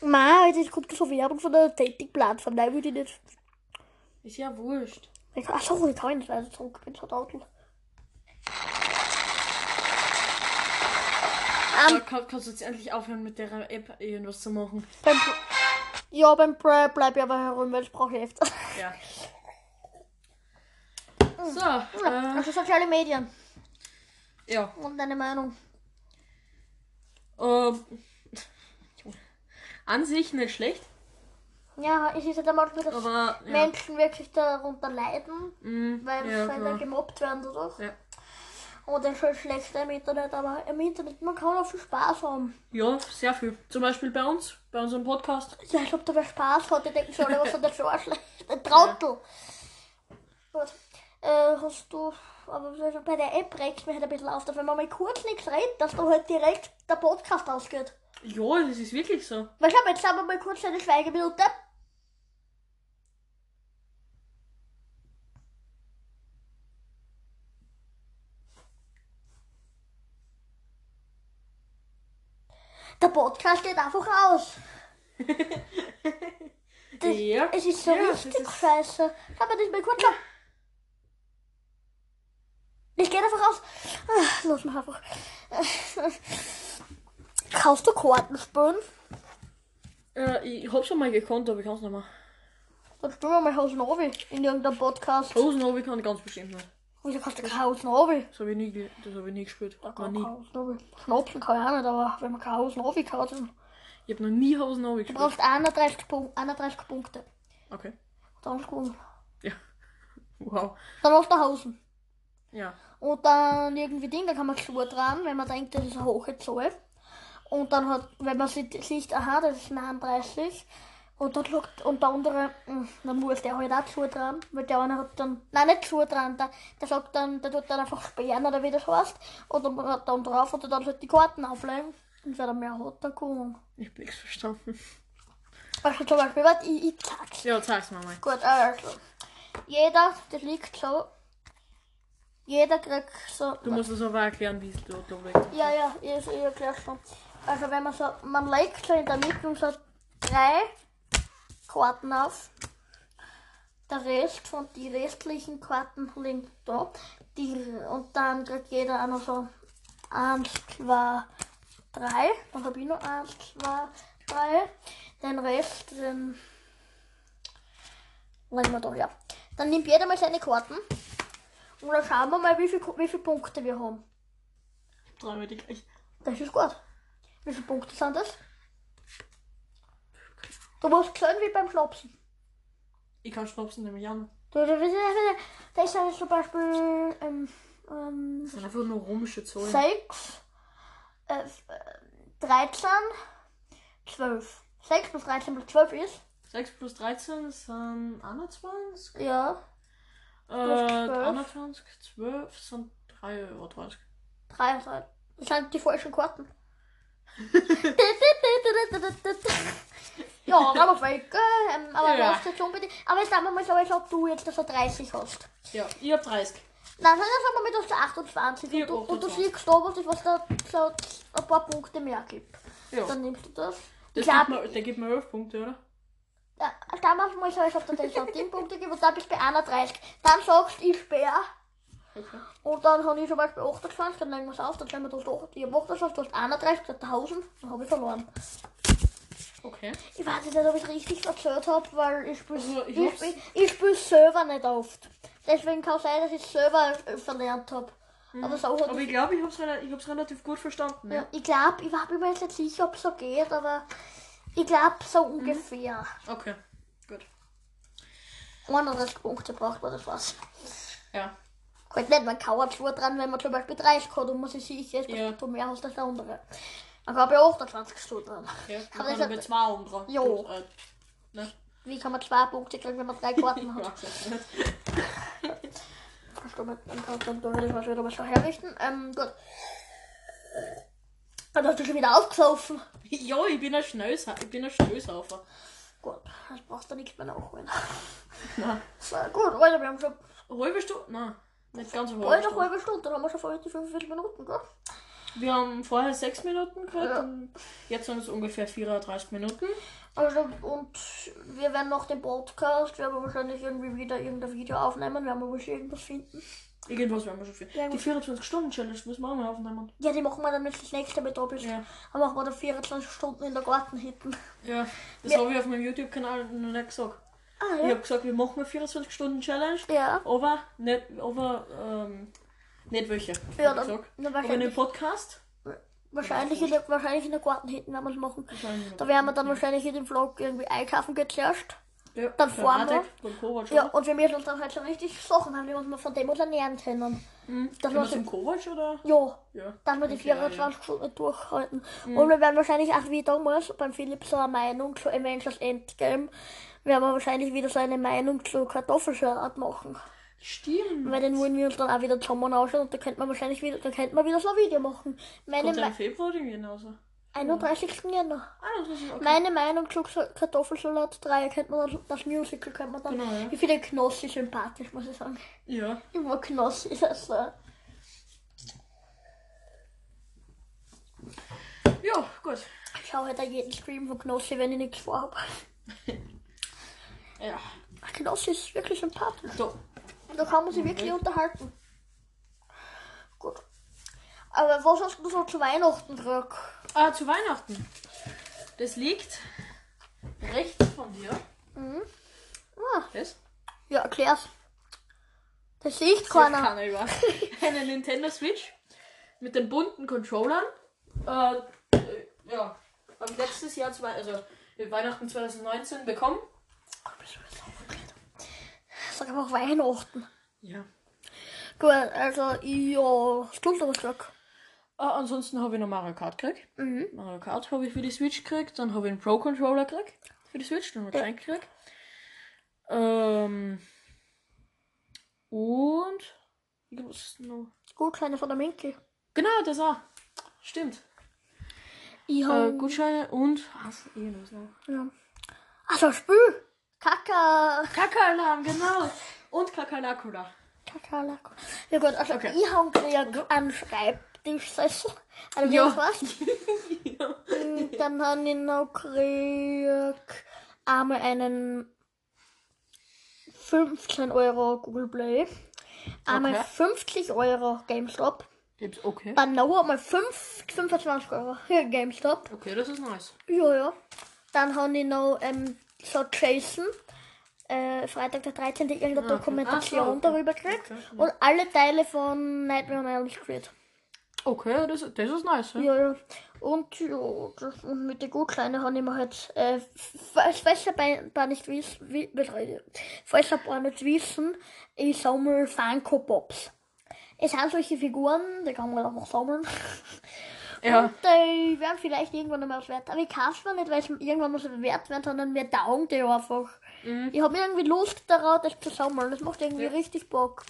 Nein, jetzt kommt so Werbung von der Dating-Plattform. Nein, würde ich nicht. Ist ja wurscht. Ich, achso, ich kann nicht also zurück. Bin so trottel. Da kann, kannst du jetzt endlich aufhören mit der App irgendwas zu machen. Beim ja, beim Pro bleib ich aber herum, weil ich brauche öfter. Ja. So, äh, Also soziale Medien. Ja. Und deine Meinung. Ähm, an sich nicht schlecht. Ja, es ist halt einmal so, dass Aber, ja. Menschen wirklich darunter leiden, Mhm, weil ja, sie halt klar. gemobbt werden dadurch. Ja. Und das ist halt schlechter im Internet, aber im Internet, man kann auch viel Spaß haben. ja, sehr viel. Zum Beispiel bei uns, bei unserem Podcast. Ja, ich glaube, da wer Spaß hat, die denken schon, alle, was hat der für schlecht. Ein Trottel. Gut. Äh, hast du, aber bei der App regt mich halt ein bisschen auf, dass wenn man mal kurz nichts redet, dass da halt direkt der Podcast ausgeht. Ja, das ist wirklich so. Weil schau mal, jetzt haben wir mal kurz eine Schweigeminute. Der Podcast geht einfach aus. Das, ja. Es ist so Ja, richtig ist- scheiße. Schau mal, das mal kurz an. Ich gehe einfach raus. Ah, Los, mach einfach. Kaufst du Kartenspielen? Äh, ich hab's schon mal gekonnt, aber ich kann's nicht mehr. Dann spielen wir mal Haus Novi in irgendeinem Podcast. Hosenhobby kann ich ganz bestimmt nicht. Wieso kannst du kein Haus Novi? Das habe ich nie, das hab ich nie gespielt. Da kann nie. Schnapsen kann ich auch nicht, aber wenn man kein Haus Novi kauft, dann Ich hab noch nie du gespielt. brauchst 31, Punk 31 Punkte. Okay. Dann ist gut. Ja. Wow. Dann machst du Hausen. Ja. Und dann irgendwie Ding, da kann man Schuhe dran, wenn man denkt, das ist eine hohe Zahl. Und dann hat, wenn man sieht, sieht aha, das ist 39. Und dann schaut, und der andere, hm, dann muss der halt auch Schuhe dran, weil der eine hat dann, nein, nicht Schuhe dran, der, der sagt dann, der tut dann einfach sperren oder wie das heißt. Und dann hat dann drauf und dann halt die Karten auflegen. Und wer dann mehr hat, dann kommen. Ich hab nichts verstanden. Also zum Beispiel, warte, ich, ich zeig's. Ja, zeig's mir mal. Gut, also. Jeder, das liegt so. Jeder kriegt so. Du musst es aber erklären, wie es da, da liegt. Ja, ja, ich, ich erklär's schon. Also wenn man so, man legt so in der Mitte so drei Karten auf. Der Rest von die restlichen Karten liegen da. Die, und dann kriegt jeder auch noch so eins, zwei, drei. Dann habe ich noch eins, zwei, drei. Den Rest, den legen wir da, ja. Dann nimmt jeder mal seine Karten. Und dann schauen wir mal, wie viele wie viel Punkte wir haben. Dreimal die gleich. Das ist gut. Wie viele Punkte sind das? Du musst zählen wie beim Schnapsen. Ich kann schnapsen, nämlich an. Das ist ja zum Beispiel ähm, ähm, Das sind einfach nur römische Zahlen. 6, äh, äh, 13, 12. 6 plus 13 plus 12 ist? 6 plus 13 sind 21. Ja, Äh, 12. 21, 12 sind 33. 3. Das sind die falschen Karten. ja, aber weg. äh, Ähm, aber Ja. ja. jetzt unbedingt. Aber jetzt sagen wir mal so, als ob du jetzt so 30 hast. Ja, ich hab 30. Nein, dann sagen wir mal, du 28 Ich und du, hab und du 28. siehst da, was, was da so ein paar Punkte mehr gibt. Ja. Dann nimmst du das. Das Ich gibt mir, der gibt mir 11 Punkte, oder? Ja, damals mal so, als ob du den so 10 Punkte gibt und dann bist du bei 31. Dann sagst du, ich sperr. Okay. Und dann habe ich zum Beispiel 28, dann legen wir es auf, dann stellen wir das doch. Ich habe 28, du hast 31, du hast 1000, dann habe ich verloren. Okay. Ich weiß nicht, ob ich es richtig erzählt habe, weil ich spiele Also, ich ich spiel, ich spiel selber nicht oft. Deswegen kann es sein, dass ich es selber äh, verlernt habe. Aber so Aber ich glaube, ich hab's, rela- ich hab's relativ gut verstanden. Ja, Ja. ich glaube, ich war mir jetzt nicht sicher, ob es so geht, aber ich glaube so Mhm. ungefähr. Okay. Gut. 31 Punkte braucht man das was. Ja. Halt nicht, man kauert zwar dran, wenn man zum Beispiel 30 hat und man sich sicher ist, dass Ja. du mehr hast als der andere. Dann habe ich 28 Stunden dran. Ja. Man das kann hat- mit zwei dran. Jo. Äh, ne? Wie kann man zwei Punkte kriegen, wenn man drei Karten hat? Kannst du mit einem Karten was wieder so herrichten. Ähm, gut. Dann hast du schon wieder aufgesoffen. Ja, ich bin ein Schnellsa ich bin ein Schnellsaufer. Gut, das brauchst du nichts mehr nachholen. Nein. So, gut, Alter, wir haben schon Eine halbe Stunde? Nein. Nicht ganz eine halbe eine Stunde. halbe Stunde, dann haben wir schon vorher die 45 Minuten, gell? Wir haben vorher 6 Minuten gehört Ja. und jetzt sind es ungefähr 34 Minuten. Also, und wir werden noch den Podcast, werden wir wahrscheinlich irgendwie wieder irgendein Video aufnehmen, werden wir wahrscheinlich irgendwas finden. Irgendwas werden wir schon viel. Ja, Die gut. 24-Stunden-Challenge müssen wir auch mal aufnehmen. Ja, die machen wir dann jetzt das nächste da bist. Ja. Dann machen wir dann 24 Stunden in der Garten hinten. Ja, das Ja. habe ich auf meinem YouTube-Kanal noch nicht gesagt. Ah, Ich ja. habe gesagt, wir machen eine 24-Stunden-Challenge, Ja. aber nicht, aber, ähm, nicht welche. Ja, ich dann- gesagt. dann aber in dem Podcast Wahrscheinlich in, der, wahrscheinlich in der Gartenhütte werden wir es machen. Da werden wir dann wahrscheinlich in dem Vlog irgendwie einkaufen gehen zuerst. Ja, dann für fahren wir. Radek, Kovac, Ja, und wir müssen uns dann halt so richtig Sachen haben, die wir uns von dem uns ernähren können. Mhm. Das wir zum Kovac, oder? Ja, Ja. dass wir die Okay, ja, 24 Stunden durchhalten. Und wir werden wahrscheinlich auch wie damals beim Philipp so eine Meinung zu Avengers Endgame, werden wir wahrscheinlich wieder so eine Meinung zu Kartoffelsalat machen. Stimmt. Weil den wollen wir uns dann auch wieder zusammen anschauen und da könnte man wahrscheinlich wieder, da könnte man wieder so ein Video machen. Meine Kommt ja im Februar oder genauso? 31. Jänner. Ah, das ist okay. Meine Meinung zu Sa- Kartoffelsalat 3 könnte man das Musical könnte man dann. Genau, ja. Ich finde Knossi sympathisch, muss ich sagen. Ja. Ich mag Knossi, das äh, Ja, gut. Ich schaue halt jeden Stream von Knossi, wenn ich nichts vorhabe. Ja. Knossi ist wirklich sympathisch. So. Da kann man sich wirklich unterhalten. Gut. Aber was hast du so zu Weihnachten gekriegt? Ah, zu Weihnachten. Das liegt rechts von dir. Ah, Das? ja, erklär's. Das sieht Sieht keiner. keiner über. Eine Nintendo Switch mit den bunten Controllern. Äh, äh, ja, haben letztes Jahr, zwei, also äh, Weihnachten 2019 bekommen. Sag einfach Weihnachten. Ja. Gut, also, ja, was gesagt? Äh, ansonsten habe ich noch Mario Kart gekriegt. Mhm. Mario Kart habe ich für die Switch gekriegt. Dann habe ich einen Pro Controller gekriegt. Für die Switch, den habe ich gekriegt. Ähm. Und. Was ist noch? Gutscheine von der Minky. Genau, das auch. Stimmt. Ich Äh, hab, Gutscheine und. Was? Eh, was noch? ja. Also, Spül. Kaka. Kakaalarm, genau. Und Kakalakula. Kakalako. Ja gut, also Okay. ich habe gekriegt einen Schreibtischsessel. Also, Ja. was? Und Dann habe ich noch gekriegt einmal einen 15 Euro Google Play. Einmal Okay. 50 Euro GameStop. Gibt's okay. Dann noch einmal 5, 25 Euro für GameStop. Okay, das ist nice. Ja, ja. Dann habe ich noch ähm, so Jason. Äh, Freitag der 13. irgendeine okay. Dokumentation so, okay. darüber gekriegt. Und alle Teile von Nightmare on Elm Street. Okay, das, das ist nice. Ja? Ja, ja. Und ja, das, und mit den Gutscheinen habe ich mir halt, äh, falls falls ein paar nicht wissen, wie, falls ein paar nicht wissen, ich sammle Funko Pops. Es sind solche Figuren, die kann man einfach sammeln. Ja. Und die werden vielleicht irgendwann einmal was wert. Aber ich kaufe mir nicht, weil sie irgendwann mal so wert werden, sondern mir taugen die einfach. Mhm. Ich habe irgendwie Lust darauf, das zu sammeln. Das macht irgendwie richtig Bock.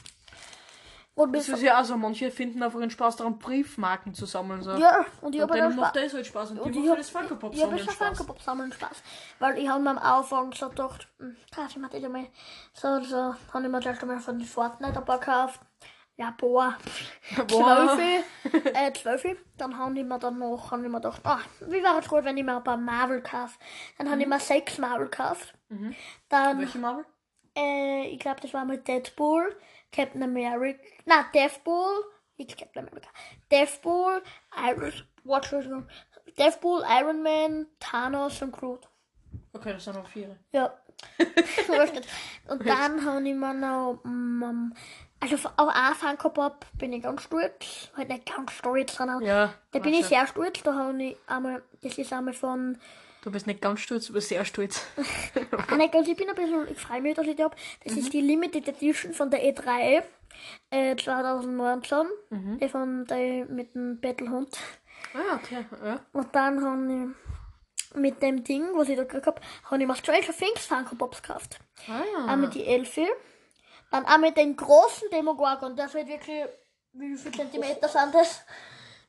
Und Das mir ist ja auch so, manche finden einfach den Spaß daran, Briefmarken zu sammeln. So. ja, und ich habe dann macht Spaß. das halt Spaß. Und, Und die ich hab- das Funko Pop Ich habe sammeln schon Spaß. Funko Pop sammeln Spaß. Weil ich habe mir am Anfang so gedacht, krass, ich hatte einmal so, so, habe ich mir gleich einmal von Fortnite ein paar gekauft. Ja, boah. Zwölf. äh, zwölf. Dann haben die mir dann noch, haben die mir gedacht, ah, wie wäre es gut, wenn ich mir ein paar Marvel kaufe. Dann haben die mir sechs Marvel gekauft. Dann, Welche Marvel? äh, ich glaube, das war mit Deadpool, Captain America, na, Deathpool, nicht Captain America, Deathpool, Iron, Entschuldigung, Deathpool, Iron Man, Thanos und Groot. Okay, das sind noch vier. Ja. Und dann haben ich mir noch, mm, also auf einen Funko bin ich ganz stolz, halt nicht ganz stolz, sondern Ja. da bin ich sehr stolz, da habe ich einmal, das ist einmal von, Du bist nicht ganz stolz, du bist sehr stolz. Ah, nicht ganz, ich bin ein bisschen, ich freue mich, dass ich die habe. Das ist die Limited Edition von der E3 äh, 2019. Die von der mit dem Battlehund. ah, okay. Ja. Und dann habe ich mit dem Ding, was ich da gekriegt habe, habe ich mir Stranger Things Funko Pops gekauft. Ah, Einmal die Elfie. Dann auch mit den großen Demogorgon. Das wird wirklich, wie viel Zentimeter sind das?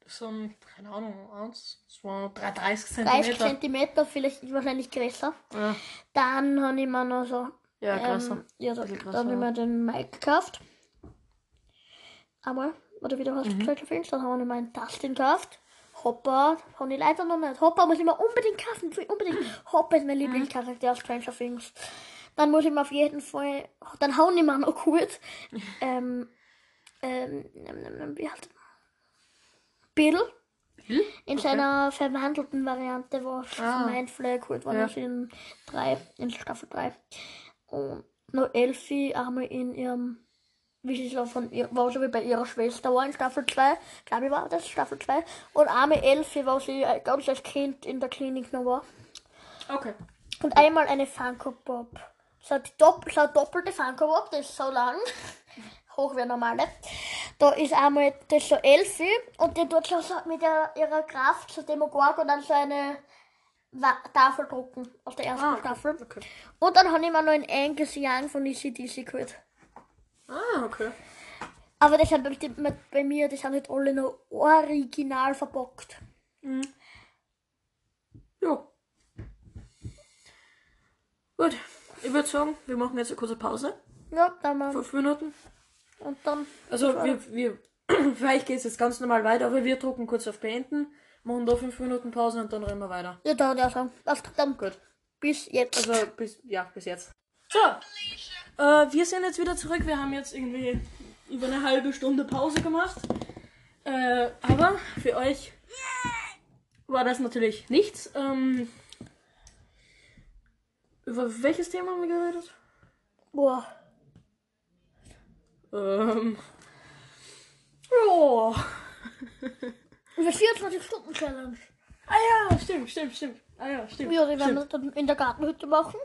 Das sind, keine Ahnung, 1, 2, 3, 30 30 Zentimeter. Zentimeter, vielleicht wahrscheinlich größer. Ja, Dann habe ich mir noch so ja größer. Ähm, ja, Bisschen größer, dann haben wir den Mike gekauft. Einmal, oder wie du hast Mhm. gesagt, Films, dann haben wir meinen Dustin gekauft. Hopper, habe ich leider noch nicht. Hopper muss ich mir unbedingt kaufen, unbedingt. Hopper ist mein Mhm. Lieblingscharakter aus Stranger Things. Dann muss ich mir auf jeden Fall, dann hauen die mir noch kurz, ähm, ähm, ähm, ähm, wie heißt Bill. Bill? In seiner verwandelten Variante, wo Ah. mein Flag geholt worden Ja. ist in, drei, in Staffel 3. Und noch Elfie einmal in ihrem wie sie so von ihr, wo sie bei ihrer Schwester war in Staffel 2, glaube ich war das Staffel 2, und arme Elfie, wo sie äh, ganz als Kind in der Klinik noch war. Okay. Und einmal eine Funko Pop. So dopp so eine doppelte Funko Pop, das ist so lang. Hoch wie normale. Da ist einmal das so Elfie und die tut so, so mit ihrer, ihrer Kraft so Demogorgon dann so eine Tafel drucken aus der ersten Ah, okay. Staffel. Okay. Und dann habe ich mir noch einen Angus Young von ECDC geholt. Ah, okay. Aber das sind bei, mir, die sind nicht alle noch original verpackt. Ja. Gut. Ich würde sagen, wir machen jetzt eine kurze Pause. Ja, dann mal. Fünf Minuten. Und dann. Also wir, wir vielleicht geht es jetzt ganz normal weiter, aber wir drucken kurz auf Beenden, machen da fünf Minuten Pause und dann rennen wir weiter. Ja, dann, ja, so. Was dann? Gut. Bis jetzt. Also bis ja, bis jetzt. So. Äh, wir sind jetzt wieder zurück. Wir haben jetzt irgendwie über eine halbe Stunde Pause gemacht. Äh, aber für euch war das natürlich nichts. Ähm, über welches Thema haben wir geredet? Boah. Ähm. Ja. Über 24 Stunden Challenge. Ah ja, stimmt, stimmt, stimmt. Ah ja, stimmt. Ja, die werden wir dann in der Gartenhütte machen.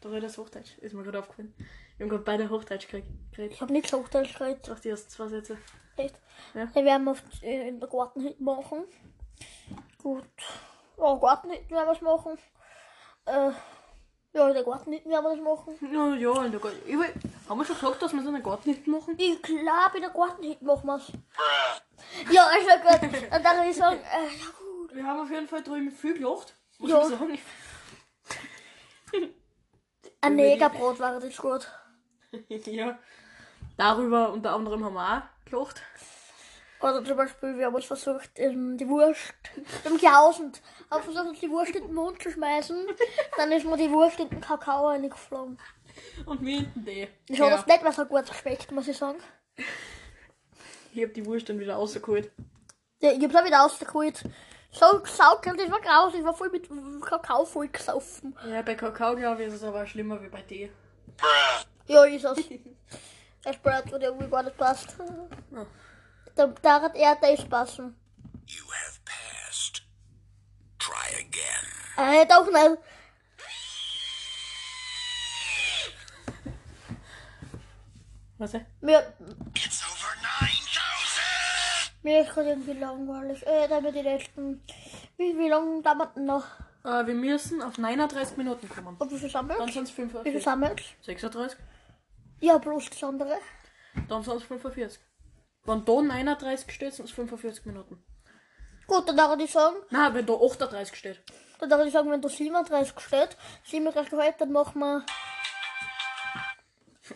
Da redet das Hochdeutsch. Ist mir gerade aufgefallen. Wir haben gerade beide Hochdeutsch gekriegt. Ich habe nichts Hochdeutsch geredet. Doch die ersten zwei Sätze. Echt. Ja. Die werden wir äh, in der Gartenhütte machen. Gut. Ja, Gartenhütte werden wir es machen. Äh, ja, in der Gartenhütte werden wir das machen. Ja, ja, in der Garten. Ich will- Haben wir schon gesagt, dass wir so eine Gartenhütte machen? Ich glaube, in der Gartenhütte machen wir es. Ja, also gut. Dann würde ich sagen, äh, ja gut. Wir haben auf jeden Fall drüben viel gelacht. Muss Ja. ich sagen. Ein Negerbrot wäre das gut. ja. Darüber unter anderem haben wir auch gelacht. Oder zum Beispiel, wir haben uns versucht, ähm, die Wurst im Jausend, haben versucht, die Wurst in den Mund zu schmeißen. Dann ist mir die Wurst in den Kakao reingeflogen. Und wir hinten die. Ich habe das nicht mehr so gut geschmeckt, muss ich sagen. Ich hab die Wurst dann wieder rausgeholt. Ja, ich hab's auch wieder rausgeholt. So gesaugelt, das war grausig, ich war voll mit Kakao voll gesoffen. Ja, bei Kakao, glaube ich, ist es aber schlimmer wie bei Tee. Ja, ist es. Das Brot wird irgendwie gar nicht passt. Da, da hat er das passen. You have passed. Try again. Äh, doch nicht. Was? äh? Mir, It's over 9,000! mir ist gerade irgendwie langweilig. Äh, da haben wir die letzten. Wie, wie lange dauert denn noch? Äh, wir müssen auf 39 Minuten kommen. Und wie viel wir Dann sind es Wie viel 45. sind wir jetzt? 36. Ja, bloß das andere. Dann sind es 45. Wenn da 39 steht, sind es 45 Minuten. Gut, dann darf ich sagen, Nein, wenn da 38 steht. dann darf ich sagen, wenn da 37 steht, 37 heute, dann machen wir.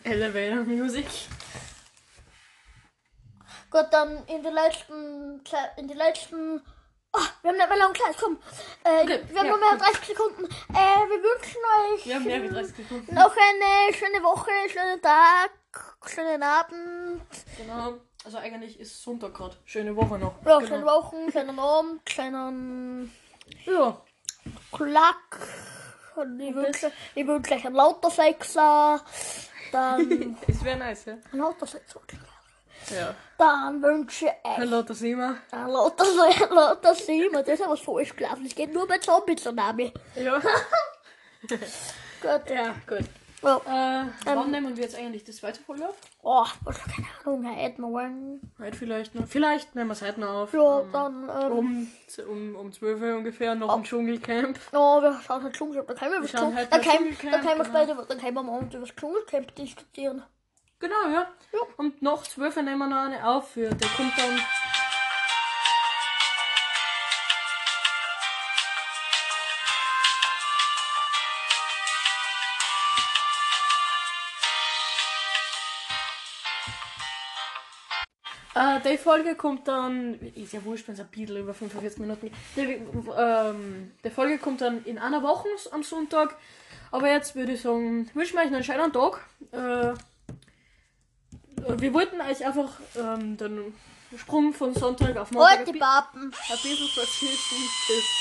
Elevator Music. Gut, dann in die letzten. In die letzten. Oh, wir haben nicht mehr lange Zeit, komm. Äh, Okay, wir haben ja, nur mehr gut. 30 Sekunden. Äh, wir wünschen euch Ja, mehr wie 30 Sekunden. noch eine schöne Woche, schönen Tag, schönen Abend. Genau. Also eigentlich ist Sonntag gerade. Schöne Woche noch. Ja, genau. schöne Wochen, schönen Abend, schönen Ja. Klack. Ich wünsche, ich wünsche euch einen lauter Sechser. Dann. Es wäre nice, ja. ein lauter Sechser. Ja. Dann wünsche ich euch Hallo, das immer. ein lauter, lauter Siemer. Das ist aber falsch gelaufen. Es geht nur bei Zombie-Tsunami. Ja. Gut. Ja, gut. Ja. Äh, wann nehmen wir jetzt eigentlich das zweite Folge auf? Oh, was, keine Ahnung, heute morgen. Heute vielleicht noch. Vielleicht nehmen wir es heute noch auf. Ja, Ähm, dann, ähm, um, um, um 12 Uhr ungefähr noch im Dschungelcamp. ja, wir schauen halt Dschungelcamp. Dann können wir, Wir über schauen Dschungel- halt dann das können, Dschungelcamp, dann können wir genau. später, dann können wir Abend über das Dschungelcamp diskutieren. Genau, ja. Ja. Und noch 12 Uhr nehmen wir noch eine auf für. Der kommt dann. Äh, die Folge kommt dann, ist ja wurscht, wenn es ein bisschen über 45 Minuten geht. Die, ähm, die Folge kommt dann in einer Woche am Sonntag. Aber jetzt würde ich sagen, wünschen wir euch einen schönen Tag. Äh, wir wollten euch einfach ähm, den Sprung von Sonntag auf Montag ein, die Papen. ein bisschen versüßen.